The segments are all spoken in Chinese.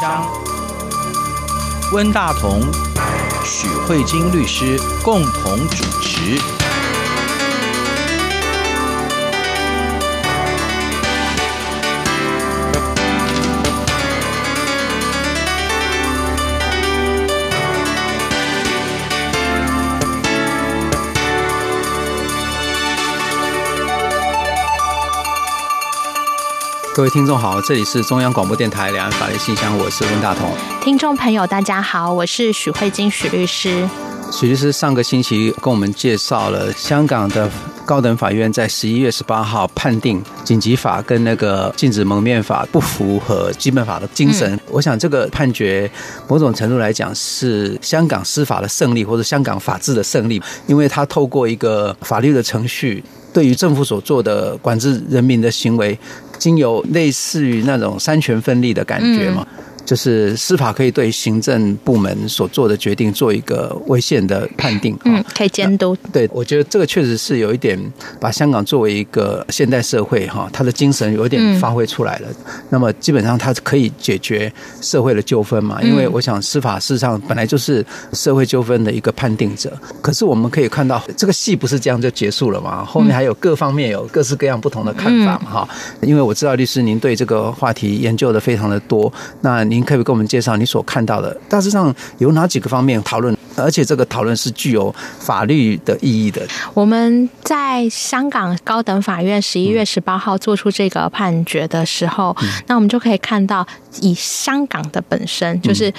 将，温大同、许慧晶律师共同主持。各位听众好，这里是中央广播电台两岸法律信箱，我是温大同。听众朋友大家好，我是许慧晶许律师。许律师上个星期跟我们介绍了香港的高等法院在十一月十八号判定紧急法跟那个禁止蒙面法不符合基本法的精神。嗯、我想这个判决某种程度来讲是香港司法的胜利，或者香港法治的胜利，因为他透过一个法律的程序。对于政府所做的管制人民的行为，经由类似于那种三权分立的感觉嘛。就是司法可以对行政部门所做的决定做一个违宪的判定，嗯，可以监督。对，我觉得这个确实是有一点把香港作为一个现代社会哈，它的精神有一点发挥出来了。那么基本上它可以解决社会的纠纷嘛，因为我想司法事实上本来就是社会纠纷的一个判定者。可是我们可以看到这个戏不是这样就结束了嘛，后面还有各方面有各式各样不同的看法嘛哈。因为我知道律师您对这个话题研究的非常的多，那你。您可以给我们介绍你所看到的，大致上有哪几个方面讨论？而且这个讨论是具有法律的意义的。我们在香港高等法院十一月十八号做出这个判决的时候，嗯、那我们就可以看到，以香港的本身就是。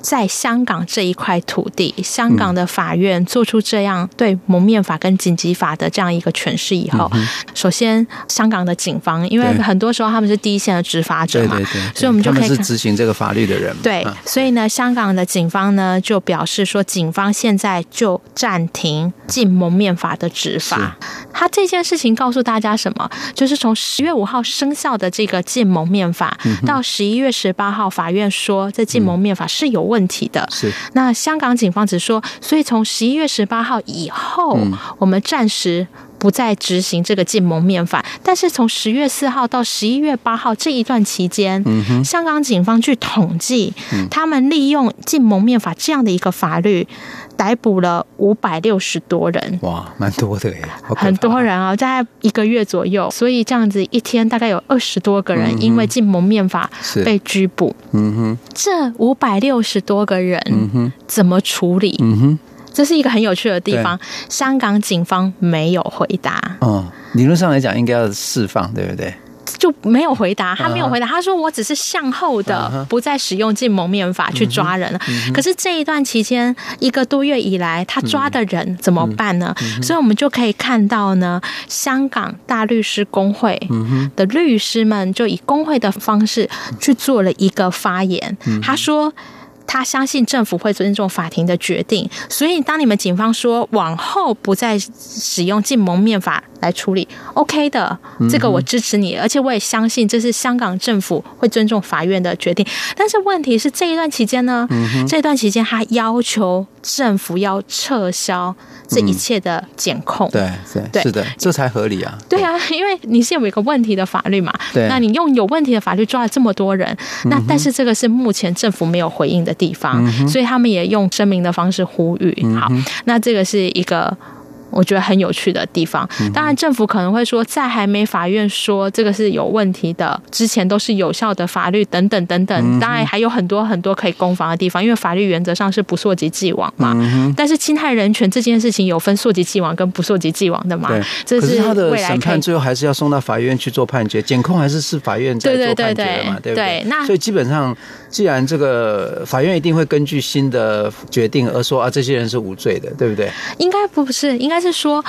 在香港这一块土地，香港的法院做出这样对蒙面法跟紧急法的这样一个诠释以后，首先香港的警方，因为很多时候他们是第一线的执法者嘛，所以我们就可以是执行这个法律的人。对，所以呢，香港的警方呢就表示说，警方现在就暂停禁蒙面法的执法。他这件事情告诉大家什么？就是从十月五号生效的这个禁蒙面法，到十一月十八号，法院说这禁蒙面法是有问题的。是。那香港警方只说，所以从十一月十八号以后，我们暂时不再执行这个禁蒙面法。但是从十月四号到十一月八号这一段期间，香港警方去统计，他们利用禁蒙面法这样的一个法律。逮捕了五百六十多人，哇，蛮多的耶，很多人啊，在一个月左右，所以这样子一天大概有二十多个人因为禁蒙面法被拘捕。嗯哼，这五百六十多个人，嗯哼，怎么处理？嗯哼，这是一个很有趣的地方。香港警方没有回答。嗯，理论上来讲应该要释放，对不对？就没有回答，他没有回答。他说：“我只是向后的，不再使用禁蒙面法去抓人了。可是这一段期间一个多月以来，他抓的人怎么办呢？所以我们就可以看到呢，香港大律师工会的律师们就以工会的方式去做了一个发言。他说。”他相信政府会尊重法庭的决定，所以当你们警方说往后不再使用禁蒙面法来处理，OK 的，这个我支持你，而且我也相信这是香港政府会尊重法院的决定。但是问题是这一段期间呢？这段期间他要求政府要撤销这一切的检控。对对，是的，这才合理啊。对啊，因为你是有一个问题的法律嘛。对，那你用有问题的法律抓了这么多人，那但是这个是目前政府没有回应的地方，所以他们也用声明的方式呼吁。好，那这个是一个。我觉得很有趣的地方，当然政府可能会说，在还没法院说这个是有问题的之前，都是有效的法律等等等等。当然还有很多很多可以攻防的地方，因为法律原则上是不溯及既往嘛。但是侵害人权这件事情有分溯及既往跟不溯及既往的嘛？对。可是他的审判最后还是要送到法院去做判决，检控还是是法院在做判决的嘛？对不对？那所以基本上，既然这个法院一定会根据新的决定而说啊，这些人是无罪的，对不对？应该不是，应该。是说。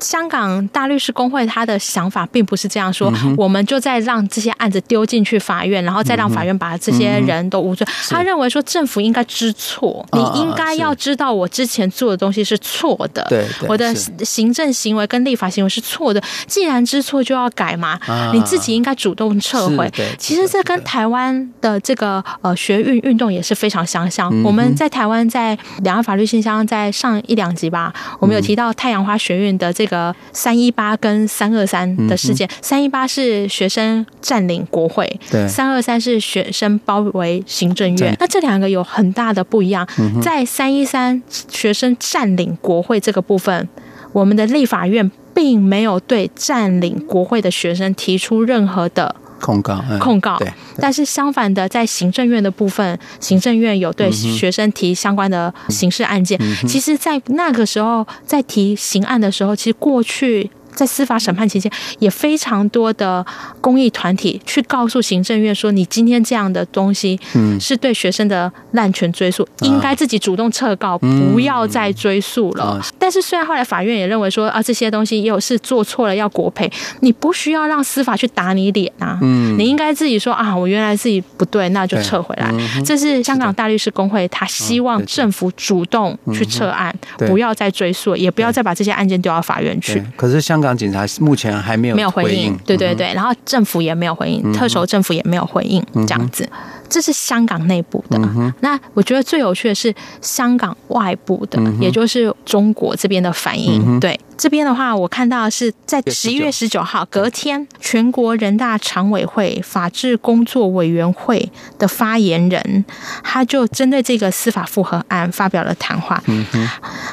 香港大律师公会他的想法并不是这样说，我们就在让这些案子丢进去法院，然后再让法院把这些人都无罪。他认为说政府应该知错，你应该要知道我之前做的东西是错的，对，我的行政行为跟立法行为是错的。既然知错就要改嘛，你自己应该主动撤回。其实这跟台湾的这个呃学运运动也是非常相像。我们在台湾在两岸法律信箱在上一两集吧，我们有提到太阳花学运的这个。个三一八跟三二三的事件。三一八是学生占领国会，对，三二三是学生包围行政院。那这两个有很大的不一样。在三一三学生占领国会这个部分，我们的立法院并没有对占领国会的学生提出任何的。控告，嗯、控告。但是相反的，在行政院的部分，行政院有对学生提相关的刑事案件。嗯、其实，在那个时候，在提刑案的时候，其实过去。在司法审判期间，也非常多的公益团体去告诉行政院说：“你今天这样的东西，嗯是对学生的滥权追诉，应该自己主动撤告，不要再追诉了。”但是，虽然后来法院也认为说：“啊，这些东西也有是做错了要国赔，你不需要让司法去打你脸啊，嗯你应该自己说啊，我原来自己不对，那就撤回来。”这是香港大律师工会，他希望政府主动去撤案，不要再追诉，也不要再把这些案件丢到法院去。可是香港。警察目前还没有没有回应，对对对，然后政府也没有回应，特首政府也没有回应，这样子。这是香港内部的，嗯、那我觉得最有趣的是香港外部的，嗯、也就是中国这边的反应。对这边的话，我看到的是在十一月十九号隔天，全国人大常委会法制工作委员会的发言人，他就针对这个司法复核案发表了谈话。嗯、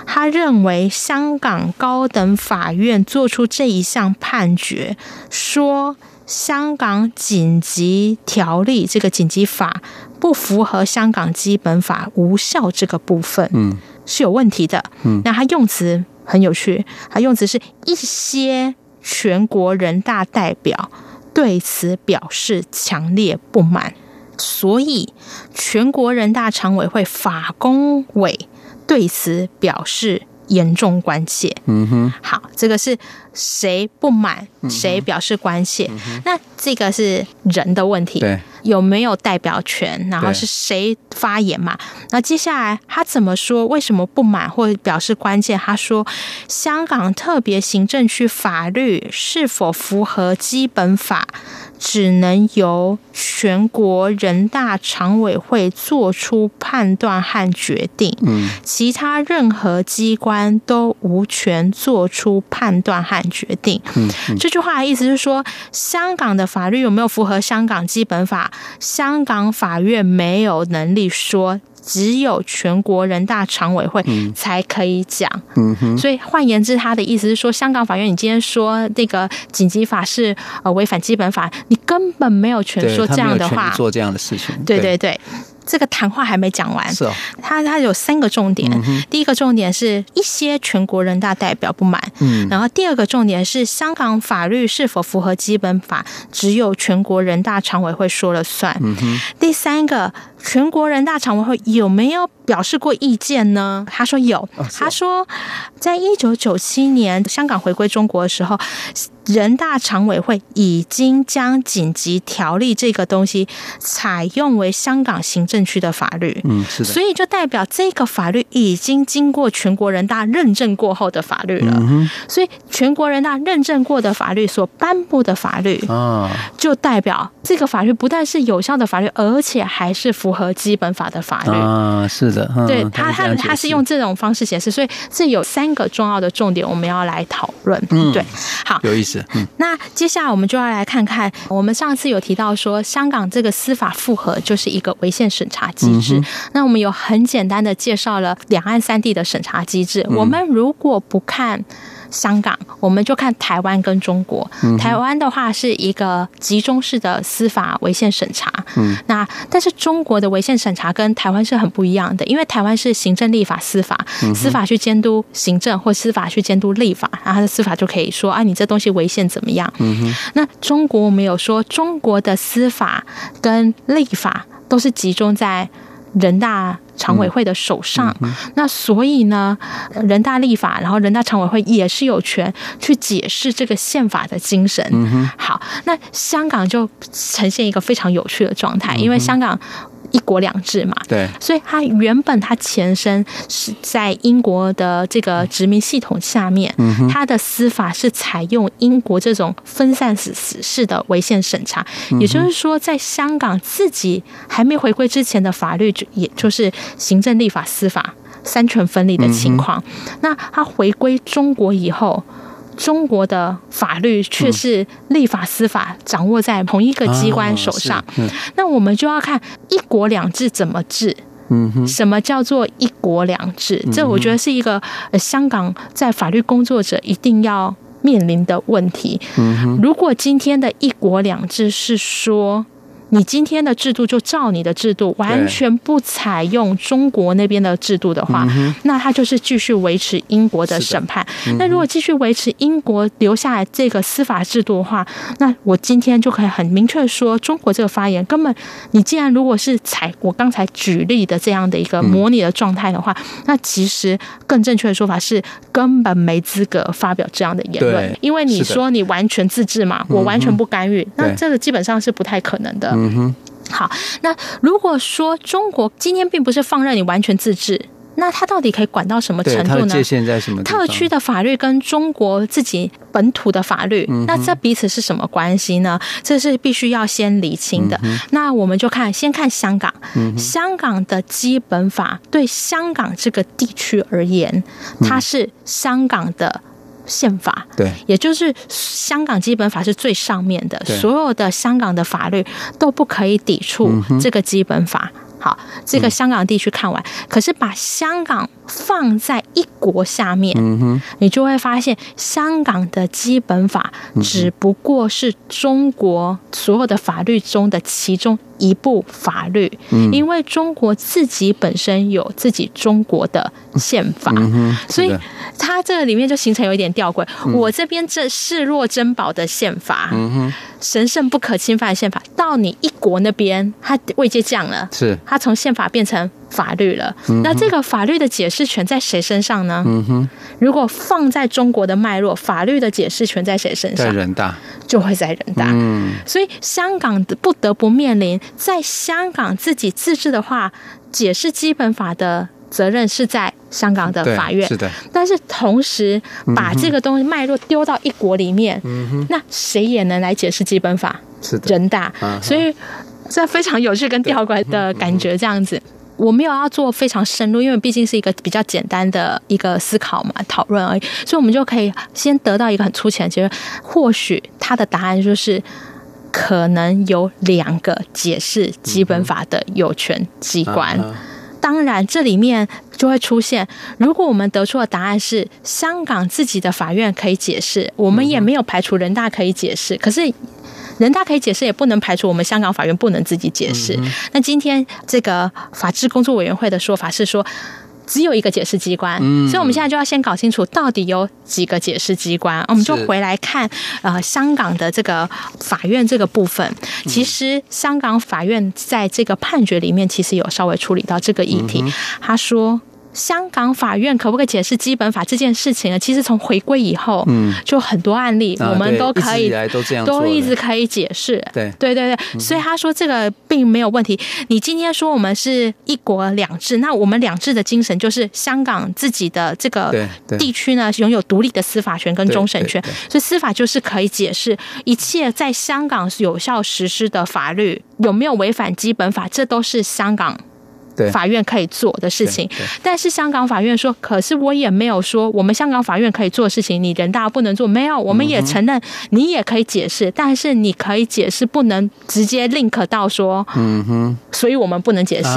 他认为香港高等法院做出这一项判决，说。香港紧急条例这个紧急法不符合香港基本法无效这个部分，嗯，是有问题的，嗯，那他用词很有趣，他用词是一些全国人大代表对此表示强烈不满，所以全国人大常委会法工委对此表示。严重关切。嗯哼，好，这个是谁不满，谁表示关切？嗯、那这个是人的问题，对，有没有代表权？然后是谁发言嘛？那接下来他怎么说？为什么不满或者表示关键？他说，香港特别行政区法律是否符合基本法？只能由全国人大常委会做出判断和决定，嗯，其他任何机关都无权做出判断和决定。嗯，嗯，这句话的意思是说，香港的法律有没有符合香港基本法？香港法院没有能力说。只有全国人大常委会才可以讲，所以换言之，他的意思是说，香港法院，你今天说那个紧急法是呃违反基本法，你根本没有权说这样的话，做这样的事情，对对。对。这个谈话还没讲完，是哦，他他有三个重点。嗯、第一个重点是一些全国人大代表不满，嗯，然后第二个重点是香港法律是否符合基本法，只有全国人大常委会说了算。嗯哼，第三个，全国人大常委会有没有表示过意见呢？他说有，哦、他说在一九九七年香港回归中国的时候。人大常委会已经将紧急条例这个东西采用为香港行政区的法律，嗯，是的，所以就代表这个法律已经经过全国人大认证过后的法律了。嗯，所以全国人大认证过的法律所颁布的法律啊，就代表这个法律不但是有效的法律，而且还是符合基本法的法律啊。是的，对他他他是用这种方式显示，所以这有三个重要的重点我们要来讨论。嗯，对，好，有意思。嗯，那接下来我们就要来看看，我们上次有提到说，香港这个司法复核就是一个违宪审查机制。嗯、那我们有很简单的介绍了两岸三地的审查机制。嗯、我们如果不看。香港，我们就看台湾跟中国。台湾的话是一个集中式的司法违宪审查。嗯，那但是中国的违宪审查跟台湾是很不一样的，因为台湾是行政、立法、司法，司法去监督行政，或司法去监督立法，然后他的司法就可以说啊，你这东西违宪怎么样？嗯。那中国我们有说，中国的司法跟立法都是集中在人大常委会的手上，那所以呢，人大立法，然后人大常委会也是有权去解释这个宪法的精神。嗯、好，那香港就呈现一个非常有趣的状态，因为香港。一国两制嘛，对，所以它原本它前身是在英国的这个殖民系统下面，嗯，它的司法是采用英国这种分散式式的违宪审查，嗯，也就是说，在香港自己还没回归之前的法律，就也就是行政、立法、司法三权分立的情况。嗯，那它回归中国以后。中国的法律却是立法司法掌握在同一个机关手上。那我们就要看一国两制怎么治。嗯哼，什么叫做一国两制？这我觉得是一个香港在法律工作者一定要面临的问题。嗯哼，如果今天的一国两制是说。你今天的制度就照你的制度，完全不采用中国那边的制度的话，那他就是继续维持英国的审判。那如果继续维持英国留下来这个司法制度的话，那我今天就可以很明确说，中国这个发言根本，你既然如果是采我刚才举例的这样的一个模拟的状态的话，那其实更正确的说法是根本没资格发表这样的言论，因为你说你完全自治嘛，我完全不干预，那这个基本上是不太可能的。嗯哼，好，那如果说中国今天并不是放任你完全自治，那它到底可以管到什么程度呢？界限在什么？特区的法律跟中国自己本土的法律，嗯、那这彼此是什么关系呢？这是必须要先理清的。嗯、那我们就看，先看香港，嗯、香港的基本法对香港这个地区而言，它是香港的。宪法，对，也就是香港基本法是最上面的，所有的香港的法律都不可以抵触这个基本法。好，这个香港地区看完，可是把香港放在一国下面，你就会发现香港的基本法只不过是中国所有的法律中的其中一部法律，因为中国自己本身有自己中国的宪法，所以。它这个里面就形成有一点吊诡，嗯、我这边这视若珍宝的宪法，嗯、神圣不可侵犯的宪法，到你一国那边，它位阶降了，是。它从宪法变成法律了。嗯、那这个法律的解释权在谁身上呢？嗯、哼如果放在中国的脉络，法律的解释权在谁身上？在人大，就会在人大。嗯、所以香港不得不面临，在香港自己自治的话，解释基本法的。责任是在香港的法院，是的。但是同时把这个东西脉络丢到一国里面，嗯、哼那谁也能来解释基本法？是的，人大。啊、所以这非常有趣跟吊诡的感觉。这样子，我没有要做非常深入，因为毕竟是一个比较简单的一个思考嘛，讨论而已。所以我们就可以先得到一个很粗浅的结论，或许他的答案就是可能有两个解释基本法的有权机关。嗯当然，这里面就会出现，如果我们得出的答案是香港自己的法院可以解释，我们也没有排除人大可以解释。可是，人大可以解释，也不能排除我们香港法院不能自己解释。那今天这个法制工作委员会的说法是说。只有一个解释机关，嗯、所以我们现在就要先搞清楚到底有几个解释机关。我们就回来看，呃，香港的这个法院这个部分。其实香港法院在这个判决里面，其实有稍微处理到这个议题。嗯、他说。香港法院可不可以解释基本法这件事情呢？其实从回归以后，嗯，就很多案例，我们都可以都这样，都一直可以解释。对对对对，所以他说这个并没有问题。你今天说我们是一国两制，那我们两制的精神就是香港自己的这个地区呢，拥有独立的司法权跟终审权，所以司法就是可以解释一切在香港有效实施的法律有没有违反基本法，这都是香港。法院可以做的事情，但是香港法院说，可是我也没有说我们香港法院可以做的事情，你人大不能做。没有，我们也承认你也可以解释，但是你可以解释，不能直接 link 到说，嗯哼，所以我们不能解释。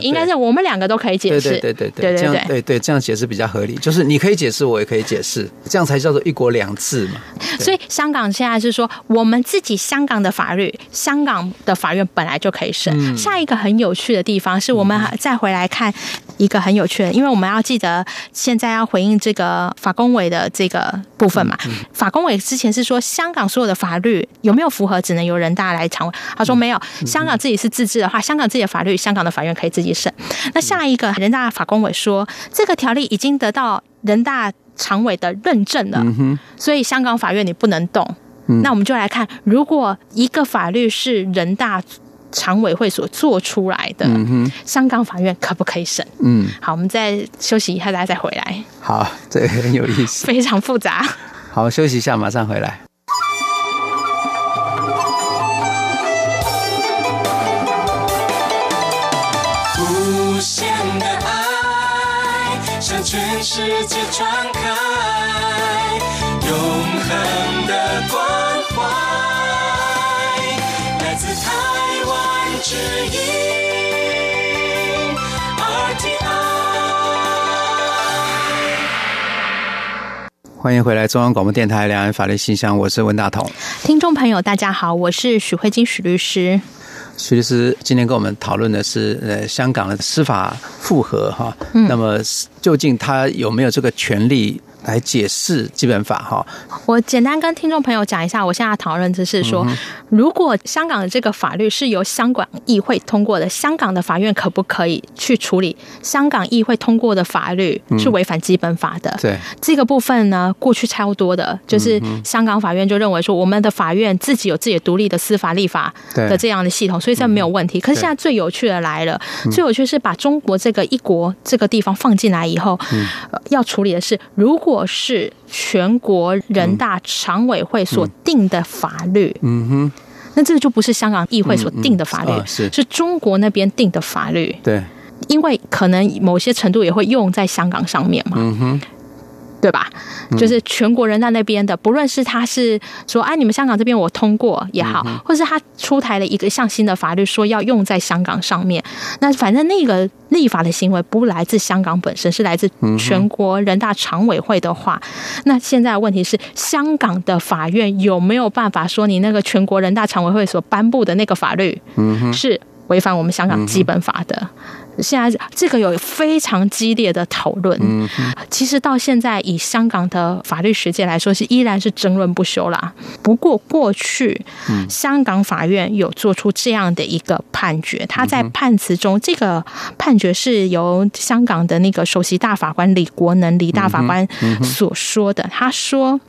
应该是我们两个都可以解释。对对对对对对对对，这样解释比较合理。就是你可以解释，我也可以解释，这样才叫做一国两制嘛。所以香港现在是说，我们自己香港的法律，香港的法院本来就可以审。下一个很有趣的地方是我们。再回来看一个很有趣的，因为我们要记得现在要回应这个法工委的这个部分嘛。法工委之前是说香港所有的法律有没有符合，只能由人大来常委。他说没有，香港自己是自治的话，香港自己的法律，香港的法院可以自己审。那下一个人大法工委说，这个条例已经得到人大常委的认证了，所以香港法院你不能动。那我们就来看，如果一个法律是人大。常委会所做出来的，嗯、哼香港法院可不可以审？嗯，好，我们再休息一下，大家再回来。好，这个很有意思，非常复杂。好，休息一下，马上回来。无限的爱向全世界传开。之音 RTI。欢迎回来，中央广播电台两岸法律信箱，我是温大同。听众朋友，大家好，我是许慧金许律师。许律师今天跟我们讨论的是，呃，香港的司法复核哈，那么究竟他有没有这个权利？来解释基本法哈，我简单跟听众朋友讲一下，我现在讨论的是说，如果香港的这个法律是由香港议会通过的，香港的法院可不可以去处理？香港议会通过的法律是违反基本法的？嗯、对。这个部分呢，过去超多的，就是香港法院就认为说，我们的法院自己有自己独立的司法立法的这样的系统，所以这没有问题。可是现在最有趣的来了，最有趣是把中国这个一国这个地方放进来以后，要处理的是如果。我是全国人大常委会所定的法律，嗯哼，那这个就不是香港议会所定的法律，是。是中国那边定的法律，对，因为可能某些程度也会用在香港上面嘛，嗯哼。对吧？就是全国人大那边的，不论是他是说，哎，你们香港这边我通过也好，或是他出台了一个项新的法律，说要用在香港上面，那反正那个立法的行为不来自香港本身，是来自全国人大常委会的话，那现在的问题是，香港的法院有没有办法说，你那个全国人大常委会所颁布的那个法律，是违反我们香港基本法的？现在这个有非常激烈的讨论。嗯，其实到现在以香港的法律学界来说，是依然是争论不休啦。不过过去，香港法院有做出这样的一个判决，他在判词中，这个判决是由香港的那个首席大法官李国能李大法官所说的。他说：“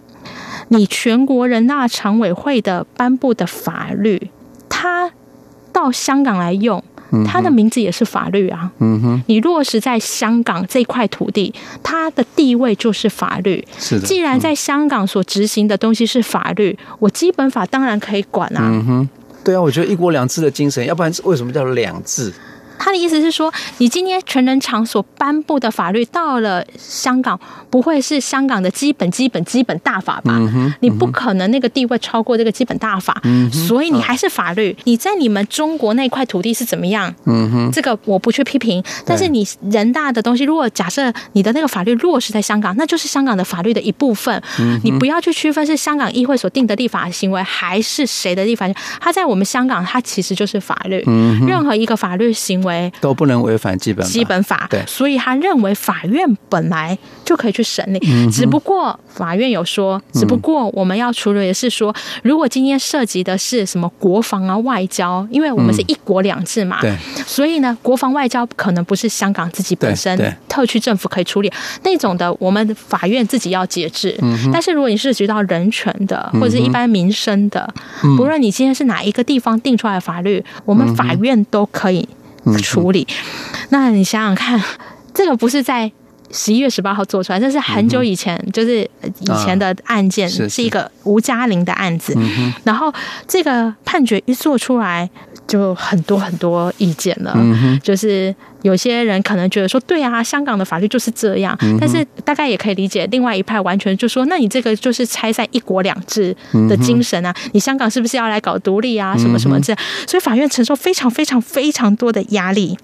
你全国人大常委会的颁布的法律，他到香港来用。”它的名字也是法律啊，嗯哼，你落实在香港这块土地，它的地位就是法律。是的，既然在香港所执行的东西是法律，我基本法当然可以管啊。嗯哼，对啊，我觉得一国两制的精神，要不然为什么叫两制？他的意思是说，你今天全人场所颁布的法律到了香港，不会是香港的基本、基本、基本大法吧？你不可能那个地位超过这个基本大法，所以你还是法律。你在你们中国那块土地是怎么样？这个我不去批评。但是你人大的东西，如果假设你的那个法律落实在香港，那就是香港的法律的一部分。你不要去区分是香港议会所定的立法行为，还是谁的立法行为。它在我们香港，它其实就是法律。任何一个法律行为。都不能违反基本基本法，对，所以他认为法院本来就可以去审理，只不过法院有说，只不过我们要处理的是说，如果今天涉及的是什么国防啊、外交，因为我们是一国两制嘛，对，所以呢，国防外交可能不是香港自己本身特区政府可以处理。那种的，我们法院自己要节制。但是如果你涉及到人权的或者是一般民生的，不论你今天是哪一个地方定出来的法律，我们法院都可以。处理，那你想想看，这个不是在十一月十八号做出来，这是很久以前，就是以前的案件，是一个吴嘉玲的案子。然后这个判决一做出来，就很多很多意见了，就是。有些人可能觉得说，对啊，香港的法律就是这样，但是大概也可以理解。另外一派完全就说，那你这个就是拆散一国两制的精神啊！你香港是不是要来搞独立啊？什么什么这样？所以法院承受非常非常非常多的压力。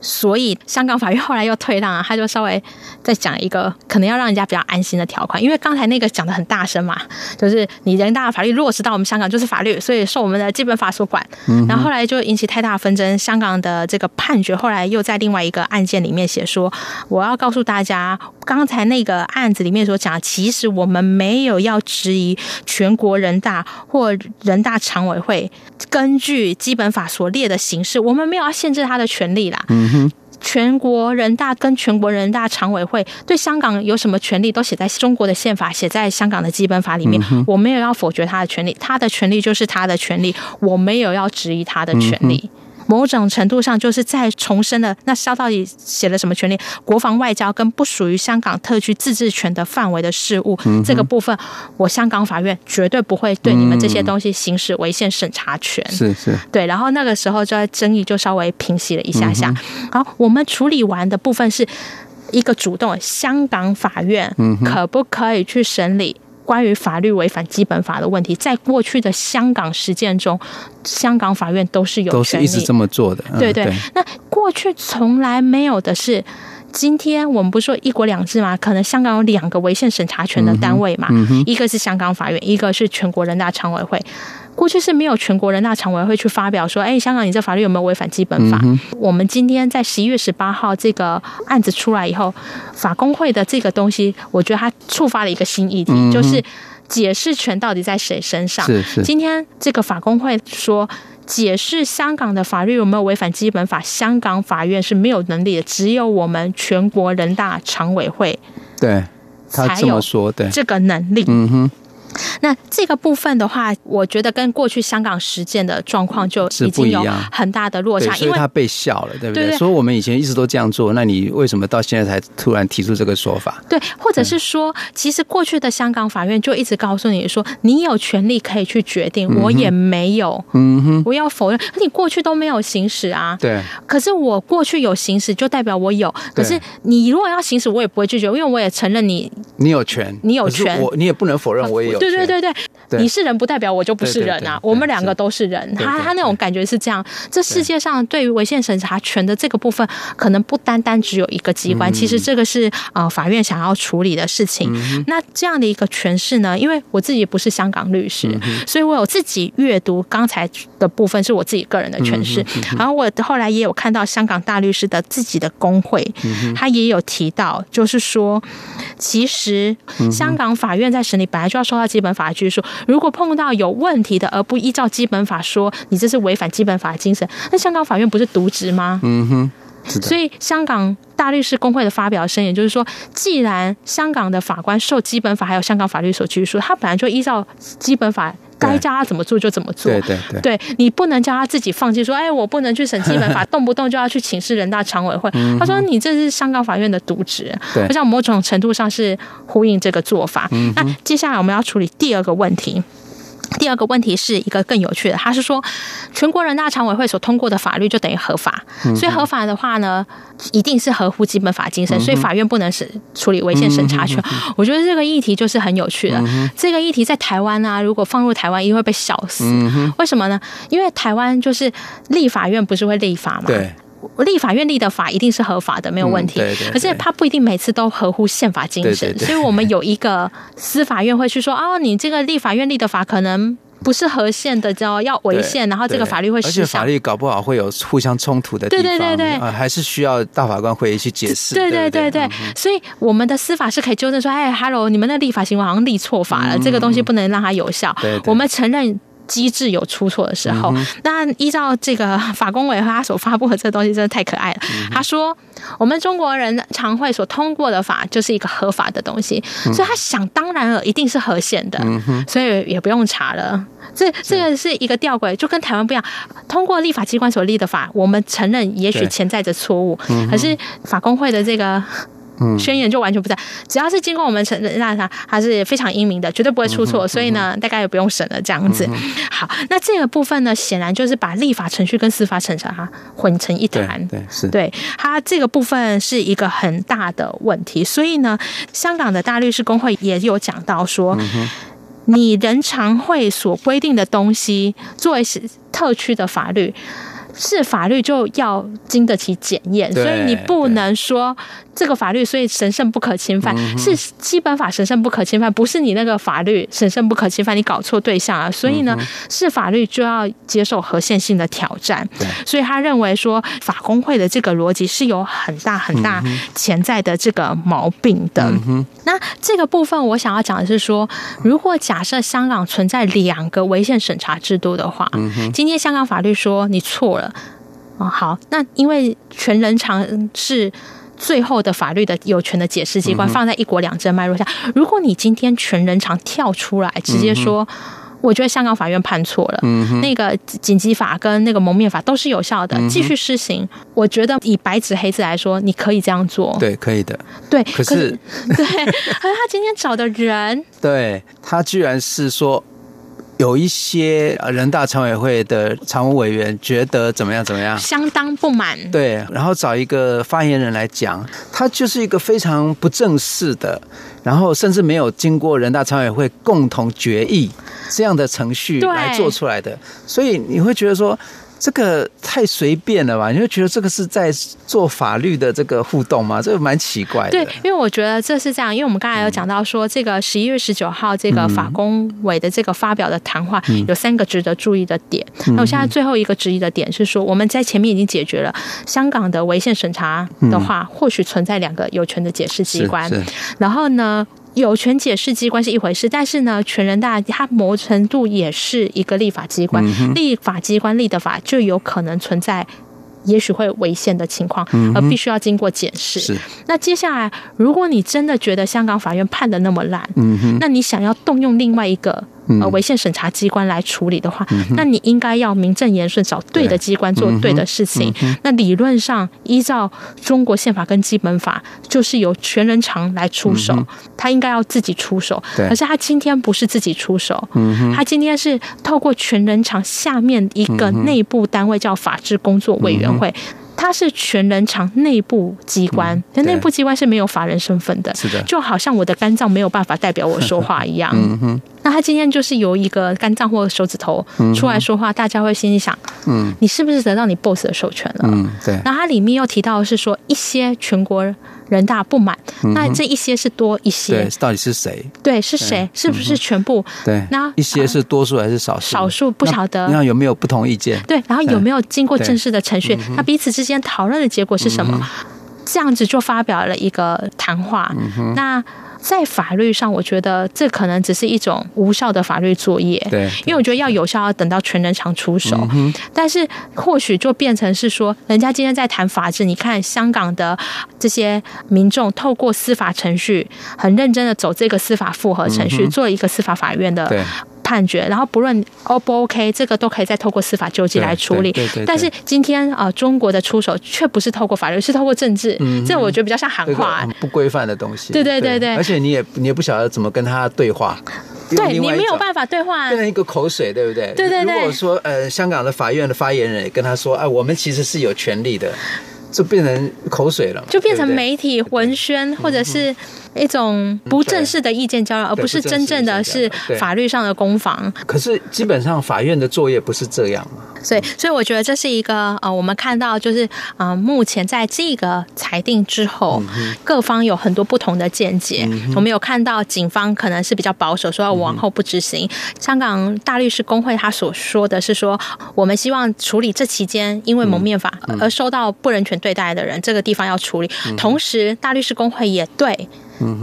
所以香港法院后来又退让啊，他就稍微再讲一个可能要让人家比较安心的条款，因为刚才那个讲的很大声嘛，就是你人大的法律落实到我们香港就是法律，所以受我们的基本法所管。然后后来就引起太大纷争，香港的这个判决后来又在另外一个案件里面写说，我要告诉大家，刚才那个案子里面所讲，其实我们没有要质疑全国人大或人大常委会根据基本法所列的形式，我们没有要限制他的权利啦。嗯哼，全国人大跟全国人大常委会对香港有什么权利，都写在中国的宪法，写在香港的基本法里面。我没有要否决他的权利，他的权利就是他的权利，我没有要质疑他的权利。某种程度上，就是在重申了那肖到底写了什么权利？国防外交跟不属于香港特区自治权的范围的事务，嗯、这个部分，我香港法院绝对不会对你们这些东西行使违宪审查权。是是，对。然后那个时候，就争议就稍微平息了一下下。好、嗯，我们处理完的部分是一个主动，香港法院可不可以去审理关于法律违反基本法的问题，在过去的香港实践中，香港法院都是有都是一直这么做的。嗯、对，对对，那过去从来没有的是，今天我们不是说一国两制嘛？可能香港有两个违宪审查权的单位嘛，嗯嗯、一个是香港法院，一个是全国人大常委会。过去是没有全国人大常委会去发表说，哎，香港你这法律有没有违反基本法？嗯、我们今天在十一月十八号这个案子出来以后，法工会的这个东西，我觉得它触发了一个新议题，嗯、就是解释权到底在谁身上？是是。今天这个法工会说，解释香港的法律有没有违反基本法，香港法院是没有能力的，只有我们全国人大常委会对他这么说，对这个能力。嗯哼。那这个部分的话，我觉得跟过去香港实践的状况就已经有很大的落差，因为他被笑了，对不对？所以我们以前一直都这样做，那你为什么到现在才突然提出这个说法？对，或者是说，其实过去的香港法院就一直告诉你说，你有权利可以去决定，我也没有，嗯哼，我要否认，你过去都没有行使啊，对。可是我过去有行使，就代表我有。可是你如果要行使，我也不会拒绝，因为我也承认你，你有权，你有权，我你也不能否认我也有。对对对对，对。你是人不代表我就不是人啊，我们两个都是人。他他那种感觉是这样。这世界上对于违宪审查权的这个部分，可能不单单只有一个机关，其实这个是呃法院想要处理的事情。那这样的一个诠释呢，因为我自己不是香港律师，所以我有自己阅读刚才的部分是我自己个人的诠释。然后我后来也有看到香港大律师的自己的工会，他也有提到，就是说，其实香港法院在审理本来就要受到基本法的拘束，如果碰到有问题的，而不依照基本法说，你这是违反基本法的精神，那香港法院不是渎职吗？嗯哼。所以香港大律师工会的发表声言就是说，既然香港的法官受基本法还有香港法律所拘束，他本来就依照基本法该叫他怎么做就怎么做。对对对，对你不能叫他自己放弃说，哎，我不能去审基本法，动不动就要去请示人大常委会。他说你这是香港法院的渎职。我想某种程度上是呼应这个做法。那接下来我们要处理第二个问题。第二个问题是一个更有趣的，他是说，全国人大常委会所通过的法律就等于合法，所以合法的话呢，一定是合乎基本法精神，所以法院不能是处理违宪审查权。我觉得这个议题就是很有趣的，这个议题在台湾啊，如果放入台湾，一定会被笑死。为什么呢？因为台湾就是立法院不是会立法嘛？对。立法院立的法一定是合法的，没有问题。对对对，可是他不一定每次都合乎宪法精神，所以我们有一个司法院会去说：哦，你这个立法院立的法可能不是合宪的，叫要违宪，然后这个法律会失效。而且法律搞不好会有互相冲突的地方。对对对对，呃，还是需要大法官会议去解释。对对对对，对，所以我们的司法是可以纠正说：哎，Hello，你们的立法行为好像立错法了，嗯，这个东西不能让它有效。对对对，我们承认。机制有出错的时候，那依照这个法工委和他所发布的这个东西，真的太可爱了。他说，我们中国人常会所通过的法就是一个合法的东西，所以他想当然了，一定是合宪的，所以也不用查了。这这个是一个吊诡，就跟台湾不一样。通过立法机关所立的法，我们承认也许潜在着错误，可是法工会的这个。宣言就完全不在，只要是经过我们承认，那它还是非常英明的，绝对不会出错，所以呢，大概也不用审了这样子。好，那这个部分呢，显然就是把立法程序跟司法程序哈混成一谈。对，是对它这个部分是一个很大的问题，所以呢，香港的大律师工会也有讲到说，你人常会所规定的东西，作为是特区的法律。是法律就要经得起检验，所以你不能说这个法律所以神圣不可侵犯，是基本法神圣不可侵犯，不是你那个法律神圣不可侵犯，你搞错对象了。所以呢，是法律就要接受合宪性的挑战。所以他认为说法工会的这个逻辑是有很大很大潜在的这个毛病的。那这个部分我想要讲的是说，如果假设香港存在两个违宪审查制度的话，今天香港法律说你错了。哦，好，那因为全人常是最后的法律的有权的解释机关，放在一国两制脉络下，如果你今天全人常跳出来直接说，我觉得香港法院判错了，那个紧急法跟那个蒙面法都是有效的，继续施行，我觉得以白纸黑字来说，你可以这样做，对，可以的，对，可是，可是对，可是他今天找的人，对他居然是说。有一些人大常委会的常务委员觉得怎么样？怎么样？相当不满。对，然后找一个发言人来讲，他就是一个非常不正式的，然后甚至没有经过人大常委会共同决议这样的程序来做出来的，所以你会觉得说。这个太随便了吧？你就觉得这个是在做法律的这个互动吗？这个蛮奇怪的。对，因为我觉得这是这样，因为我们刚才有讲到说，这个十一月十九号这个法工委的这个发表的谈话有三个值得注意的点。那我现在最后一个质疑的点是说，我们在前面已经解决了香港的违宪审查的话，或许存在两个有权的解释机关。然后呢？有权解释机关是一回事，但是呢，全人大它某程度也是一个立法机关，嗯、立法机关立的法就有可能存在，也许会违宪的情况，而必须要经过检视。是。那接下来，如果你真的觉得香港法院判的那么烂，嗯，那你想要动用另外一个。呃，违宪审查机关来处理的话，嗯、那你应该要名正言顺找对的机关做对的事情。那理论上，依照中国宪法跟基本法，就是由全人常来出手，嗯、他应该要自己出手。可是他今天不是自己出手，嗯、他今天是透过全人常下面一个内部单位叫法制工作委员会。嗯它是全人常内部机关，但内部机关是没有法人身份的，是的，就好像我的肝脏没有办法代表我说话一样。嗯哼，那他今天就是由一个肝脏或手指头出来说话，大家会心里想，嗯，你是不是得到你 boss 的授权了？嗯，对。那它里面又提到的是说一些全国。人大不满，那这一些是多一些？对，到底是谁？对，是谁？是不是全部？对，那一些是多数还是少数？少数不晓得。那有没有不同意见？对，然后有没有经过正式的程序？那彼此之间讨论的结果是什么？这样子就发表了一个谈话。那。在法律上，我觉得这可能只是一种无效的法律作业。对，因为我觉得要有效，要等到全人场出手。嗯、但是或许就变成是说，人家今天在谈法治，你看香港的这些民众透过司法程序，很认真的走这个司法复核程序，嗯、做一个司法法院的。判决，然后不论 O 不 OK，这个都可以再透过司法救济来处理。但是今天啊、呃，中国的出手却不是透过法律，是透过政治。嗯，这我觉得比较像喊话，不规范的东西。对对对对，而且你也你也不晓得怎么跟他对话。对，你没有办法对话，变成一个口水，对不对？对对对。如果说呃，香港的法院的发言人也跟他说，哎，我们其实是有权利的，就变成口水了，就变成媒体文宣或者是。一种不正式的意见交流，而不是真正的是法律上的攻防。可是基本上法院的作业不是这样嘛？所以，所以我觉得这是一个呃，我们看到就是呃，目前在这个裁定之后，各方有很多不同的见解。我们有看到警方可能是比较保守，说要往后不执行。香港大律师公会他所说的是说，我们希望处理这期间因为蒙面法而受到不人权对待的人，这个地方要处理。同时，大律师公会也对。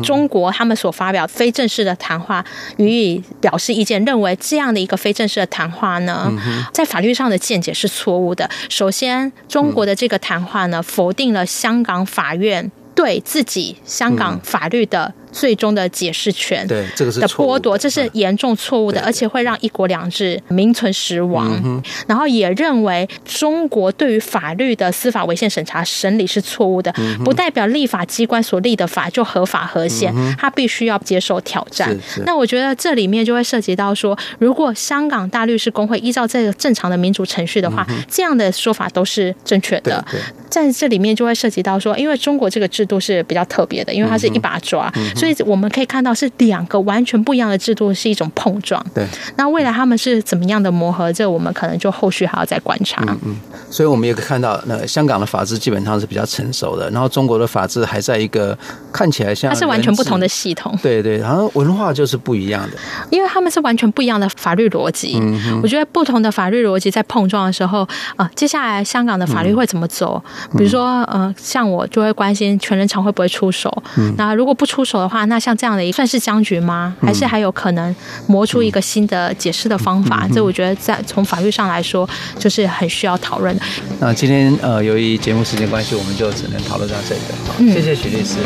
中国他们所发表非正式的谈话予以表示意见，认为这样的一个非正式的谈话呢，在法律上的见解是错误的。首先，中国的这个谈话呢，否定了香港法院对自己香港法律的。最终的解释权，对这个是的。剥夺，这是严重错误的，而且会让一国两制名存实亡。然后也认为中国对于法律的司法违宪审查审理是错误的，不代表立法机关所立的法就合法合宪，他必须要接受挑战。那我觉得这里面就会涉及到说，如果香港大律师工会依照这个正常的民主程序的话，这样的说法都是正确的。在这里面就会涉及到说，因为中国这个制度是比较特别的，因为它是一把抓。所以我们可以看到，是两个完全不一样的制度，是一种碰撞。对，那未来他们是怎么样的磨合？这我们可能就后续还要再观察。嗯嗯。所以我们也可以看到，那香港的法治基本上是比较成熟的，然后中国的法治还在一个看起来像它是完全不同的系统。对对，然后文化就是不一样的，因为他们是完全不一样的法律逻辑。嗯哼。我觉得不同的法律逻辑在碰撞的时候啊，接下来香港的法律会怎么走？比如说，呃，像我就会关心全人常会不会出手。嗯。那如果不出手的话，那像这样的一算是僵局吗？还是还有可能磨出一个新的解释的方法？这我觉得在从法律上来说，就是很需要讨论的。那今天呃，由于节目时间关系，我们就只能讨论到这里了。好，谢谢许律师。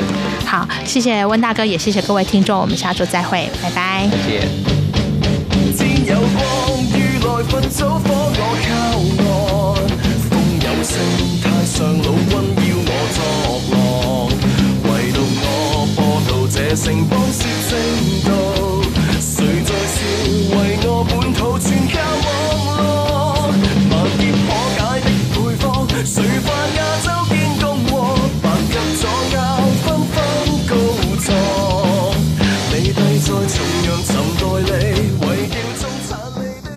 好，谢谢温大哥，也谢谢各位听众，我们下周再会，拜拜。再见。夜城邦雪声到